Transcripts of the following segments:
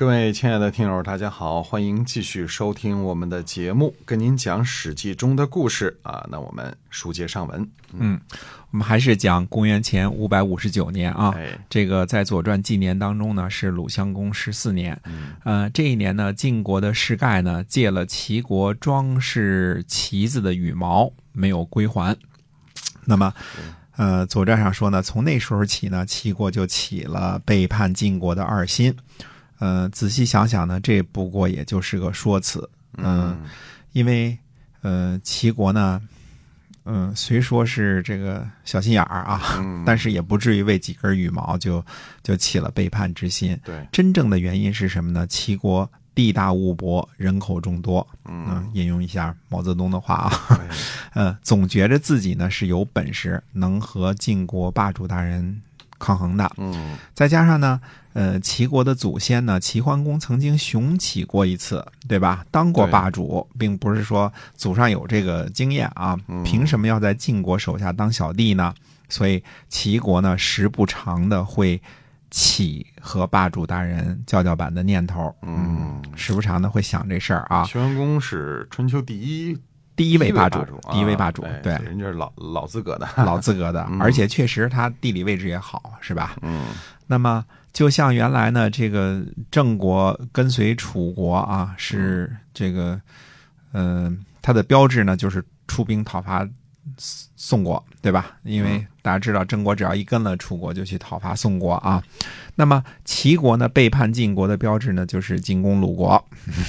各位亲爱的听友，大家好，欢迎继续收听我们的节目，跟您讲《史记》中的故事啊。那我们书接上文，嗯，我们还是讲公元前五百五十九年啊。哎，这个在《左传》纪年当中呢，是鲁襄公十四年。嗯呃，这一年呢，晋国的士盖呢借了齐国装饰旗子的羽毛，没有归还。那么，呃，《左传》上说呢，从那时候起呢，齐国就起了背叛晋国的二心。呃，仔细想想呢，这不过也就是个说辞。嗯，因为呃，齐国呢，嗯、虽说是这个小心眼儿啊，嗯，但是也不至于为几根羽毛就就起了背叛之心。对，真正的原因是什么呢？齐国地大物博，人口众多。嗯嗯，引用一下毛泽东的话啊，哎 呃，总觉着自己呢是有本事，能和晋国霸主大人抗衡的。嗯再加上呢，呃，齐国的祖先呢，齐桓公曾经雄起过一次，对吧？当过霸主，并不是说祖上有这个经验啊，嗯凭什么要在晋国手下当小弟呢？所以齐国呢，时不常的会起和霸主大人叫叫板的念头，嗯，时不常的会想这事儿啊。齐桓公是春秋第一第一位霸主主，，第一位霸主，对，人家是老老资格的，老资格的，嗯。而且确实他地理位置也好，是吧？嗯。那么，就像原来呢，这个郑国跟随楚国啊，是这个，嗯、它的标志呢就是出兵讨伐宋国，对吧？因为大家知道，郑国只要一跟了楚国，就去讨伐宋国啊。那么齐国呢，背叛晋国的标志呢，就是进攻鲁国，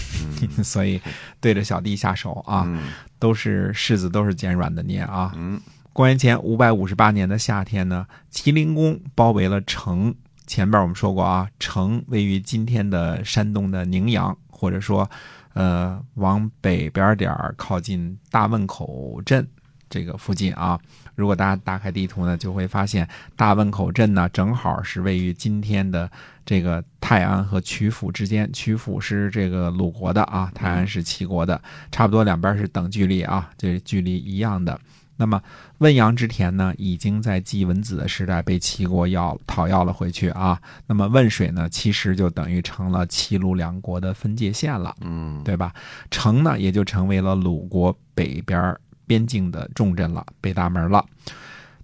所以对着小弟下手啊，嗯都是柿子都是捡软的捏啊。嗯公元前五百五十八年的夏天呢，齐灵公包围了城。前边我们说过啊，城位于今天的山东的宁阳，或者说，呃，往北边点儿靠近大汶口镇这个附近啊。如果大家打开地图呢，就会发现大汶口镇呢，正好是位于今天的这个泰安和曲阜之间。曲阜是这个鲁国的啊，泰安是齐国的，差不多两边是等距离啊，这距离一样的。那么汶阳之田呢，已经在季文子的时代被齐国要讨要了回去啊。那么汶水呢，其实就等于成了齐鲁两国的分界线了，嗯对吧？城呢，也就成为了鲁国北边边境的重镇了，北大门了。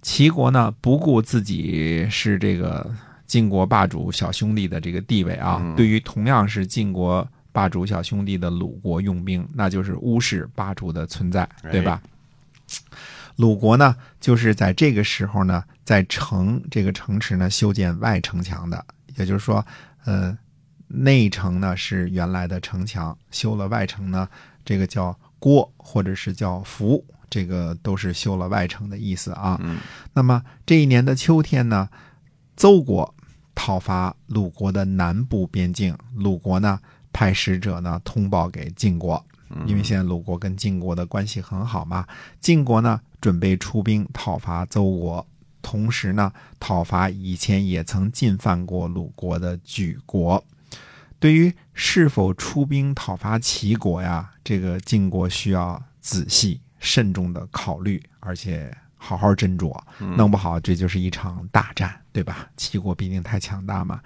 齐国呢，不顾自己是这个晋国霸主小兄弟的这个地位啊，嗯对于同样是晋国霸主小兄弟的鲁国用兵，那就是无视霸主的存在，对吧？鲁国呢，就是在这个时候呢，在城这个城池呢修建外城墙的，也就是说，呃，内城呢是原来的城墙，修了外城呢，这个叫郭或者是叫服，这个都是修了外城的意思啊。嗯那么这一年的秋天呢，邹国讨伐鲁国的南部边境，鲁国呢派使者呢通报给晋国，因为现在鲁国跟晋国的关系很好嘛，晋国呢准备出兵讨伐邹国，同时呢讨伐以前也曾进犯过鲁国的莒国。对于是否出兵讨伐齐国呀，这个晋国需要仔细慎重的考虑，而且好好斟酌，弄不好这就是一场大战，对吧？齐国毕竟太强大嘛。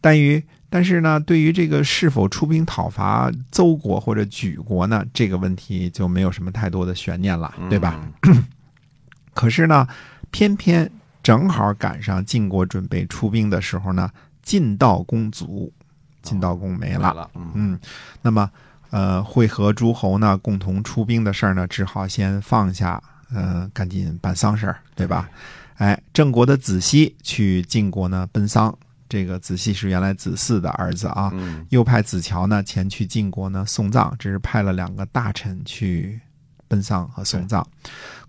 但于但是呢，对于这个是否出兵讨伐邹国或者莒国呢，这个问题就没有什么太多的悬念了，对吧？可是呢，偏偏正好赶上晋国准备出兵的时候呢，晋悼公卒，晋悼公没了。了，嗯嗯，那么呃，会和诸侯呢共同出兵的事儿呢，只好先放下，呃，赶紧办丧事儿，对吧？哎，郑国的子熙去晋国呢奔丧，这个子熙是原来子嗣的儿子啊，嗯又派子乔呢前去晋国呢送葬，这是派了两个大臣去奔丧和送葬。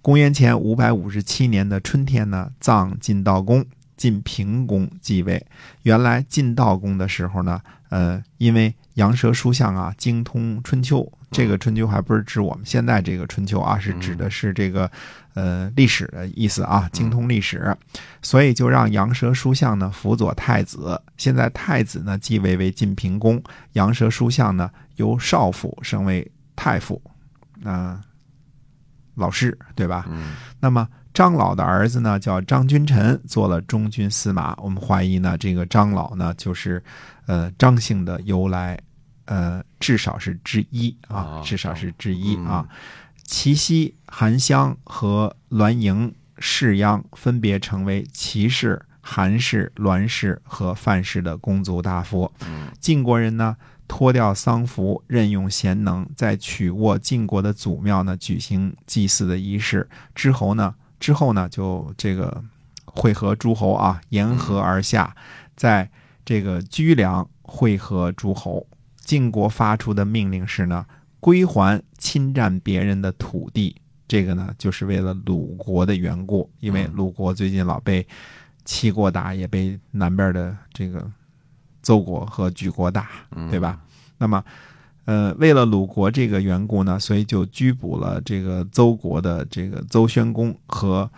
公元前五百五十七年的春天呢，葬晋悼公，晋平公继位。原来晋悼公的时候呢，呃，因为杨蛇书相啊，精通春秋。这个春秋还不是指我们现在这个春秋啊，是指的是这个呃历史的意思啊，精通历史，所以就让羊舌书相呢辅佐太子。现在太子呢继位为晋平公，羊舌书相呢由少府升为太傅，啊、老师对吧？嗯那么张老的儿子呢，叫张君臣，做了中军司马。我们怀疑呢，这个张老呢，就是呃张姓的由来，呃，至少是之一啊啊，至少是之一嗯啊。祁西、韩湘和栾盈、士鞅分别成为齐氏、韩氏、栾氏和范氏的公族大夫。嗯晋国人呢，脱掉丧服，任用贤能，在曲沃晋国的祖庙呢举行祭祀的仪式。之后呢，之后呢，就这个会合诸侯啊，沿河而下，在这个居梁会合诸侯。晋国发出的命令是呢，归还侵占别人的土地。这个呢，就是为了鲁国的缘故，因为鲁国最近老被齐国打，也被南边的这个邹国和莒国打，嗯，对吧？那么，呃，为了鲁国这个缘故呢，所以就拘捕了这个邹国的这个邹宣公和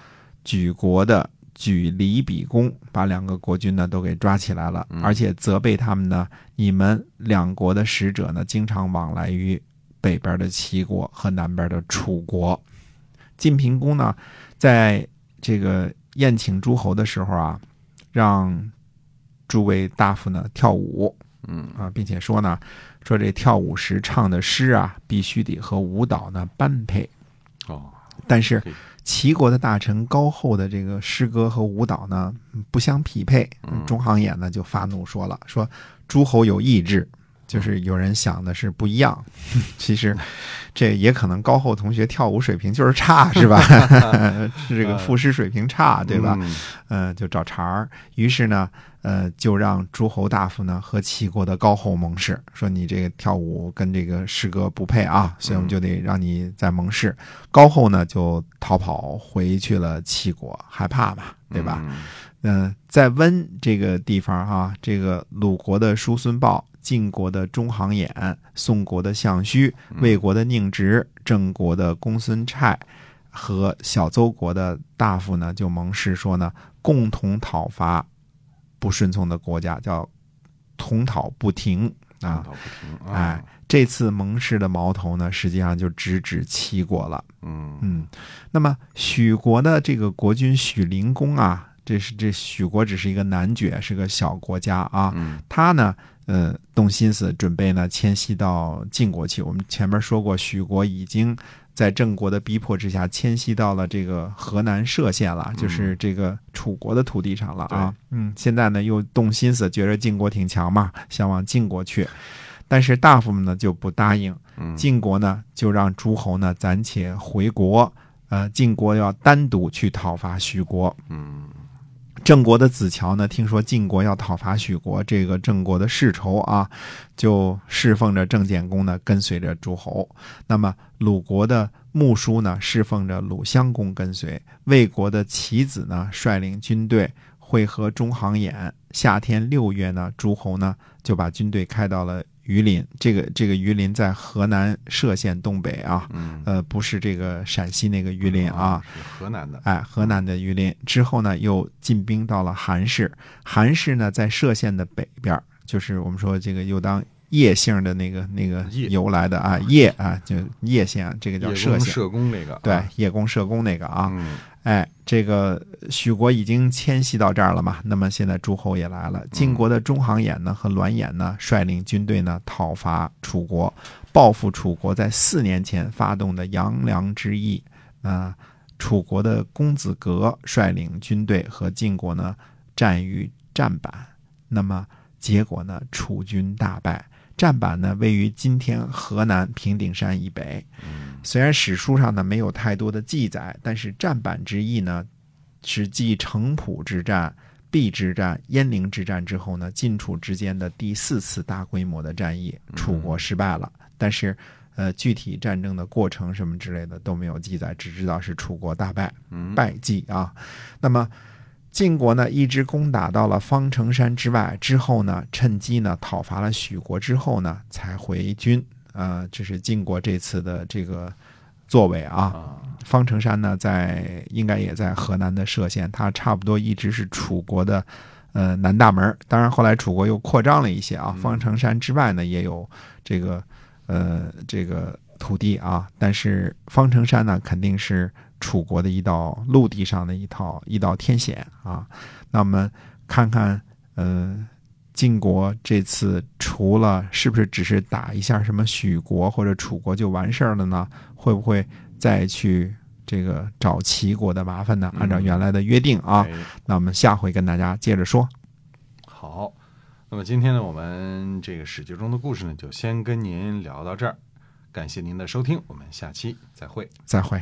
莒国的莒离比公，把两个国君呢都给抓起来了，嗯而且责备他们呢，你们两国的使者呢，经常往来于北边的齐国和南边的楚国。晋平公呢，在这个宴请诸侯的时候啊，让诸位大夫呢跳舞，嗯啊，并且说呢，说这跳舞时唱的诗啊，必须得和舞蹈呢般配。哦，但是齐国的大臣高厚的这个诗歌和舞蹈呢不相匹配嗯，中行衍呢就发怒说了，说诸侯有意志，就是有人想的是不一样。其实这也可能高后同学跳舞水平就是差，是吧？是这个赋诗水平差，对吧？嗯呃，就找茬儿。于是呢，呃，就让诸侯大夫呢和齐国的高后盟誓，说你这个跳舞跟这个诗歌不配啊，所以我们就得让你再盟誓。高后呢就逃跑回去了齐国，害怕嘛，对吧？？嗯嗯、在温这个地方哈、这个鲁国的叔孙豹、晋国的中行衍、宋国的项须、魏国的宁直、郑国的公孙蔡和小邹国的大夫呢，就盟誓说呢，共同讨伐不顺从的国家，叫同讨不停啊。讨不停啊哎，这次盟誓的矛头呢，实际上就直指齐国了。嗯嗯，那么许国的这个国君许灵公啊，这是这许国只是一个男爵，是个小国家啊。嗯他呢，呃，动心思准备呢迁徙到晋国去。我们前面说过，许国已经在郑国的逼迫之下迁徙到了这个河南涉县了，就是这个楚国的土地上了啊。嗯，现在呢又动心思，觉得晋国挺强嘛，想往晋国去。但是大夫们呢就不答应，嗯晋国呢就让诸侯呢暂且回国，呃，晋国要单独去讨伐徐国。嗯郑国的子乔呢，听说晋国要讨伐许国，这个郑国的世仇啊，就侍奉着郑简公呢，跟随着诸侯。那么鲁国的穆叔呢，侍奉着鲁襄公跟随；魏国的齐子呢，率领军队会合中行衍。夏天六月呢，诸侯呢就把军队开到了榆林。这个这个榆林在河南涉县东北啊，嗯呃，不是这个陕西那个榆林啊。，是河南的，哎，河南的榆林之后呢，又进兵到了韩氏。韩氏呢，在涉县的北边，就是我们说这个又当叶姓的那个那个由来的啊，叶啊，就叶县，这个叫叶歙县。公社公那个，对啊，叶公社公那个啊，嗯哎，这个许国已经迁徙到这儿了嘛，那么现在诸侯也来了。晋国的中行衍呢和栾衍呢率领军队呢讨伐楚国，报复楚国在四年前发动的杨梁之役。啊、楚国的公子革率领军队和晋国呢战于战板，那么结果呢楚军大败。战板呢位于今天河南平顶山以北，嗯虽然史书上呢没有太多的记载，但是战板之役呢，是继城濮之战、邲之战、鄢陵之战之后呢，晋楚之间的第四次大规模的战役，楚国失败了。但是，呃，具体战争的过程什么之类的都没有记载，只知道是楚国大败。嗯败绩啊。那么晋国呢一直攻打到了方城山之外之后呢，趁机呢讨伐了许国之后呢，才回军。啊，这是晋国这次的这个作为啊。啊，方城山呢，在应该也在河南的歙县，它差不多一直是楚国的呃南大门。当然后来楚国又扩张了一些啊，嗯方城山之外呢也有这个呃这个土地啊，但是方城山呢肯定是楚国的一道陆地上的一套一道天险啊。那我们看看呃。晋国这次除了是不是只是打一下什么许国或者楚国就完事儿了呢？会不会再去这个找齐国的麻烦呢？嗯按照原来的约定啊，哎那我们下回跟大家接着说。好，那么今天呢，我们这个史记中的故事呢，就先跟您聊到这儿。感谢您的收听，我们下期再会。再会。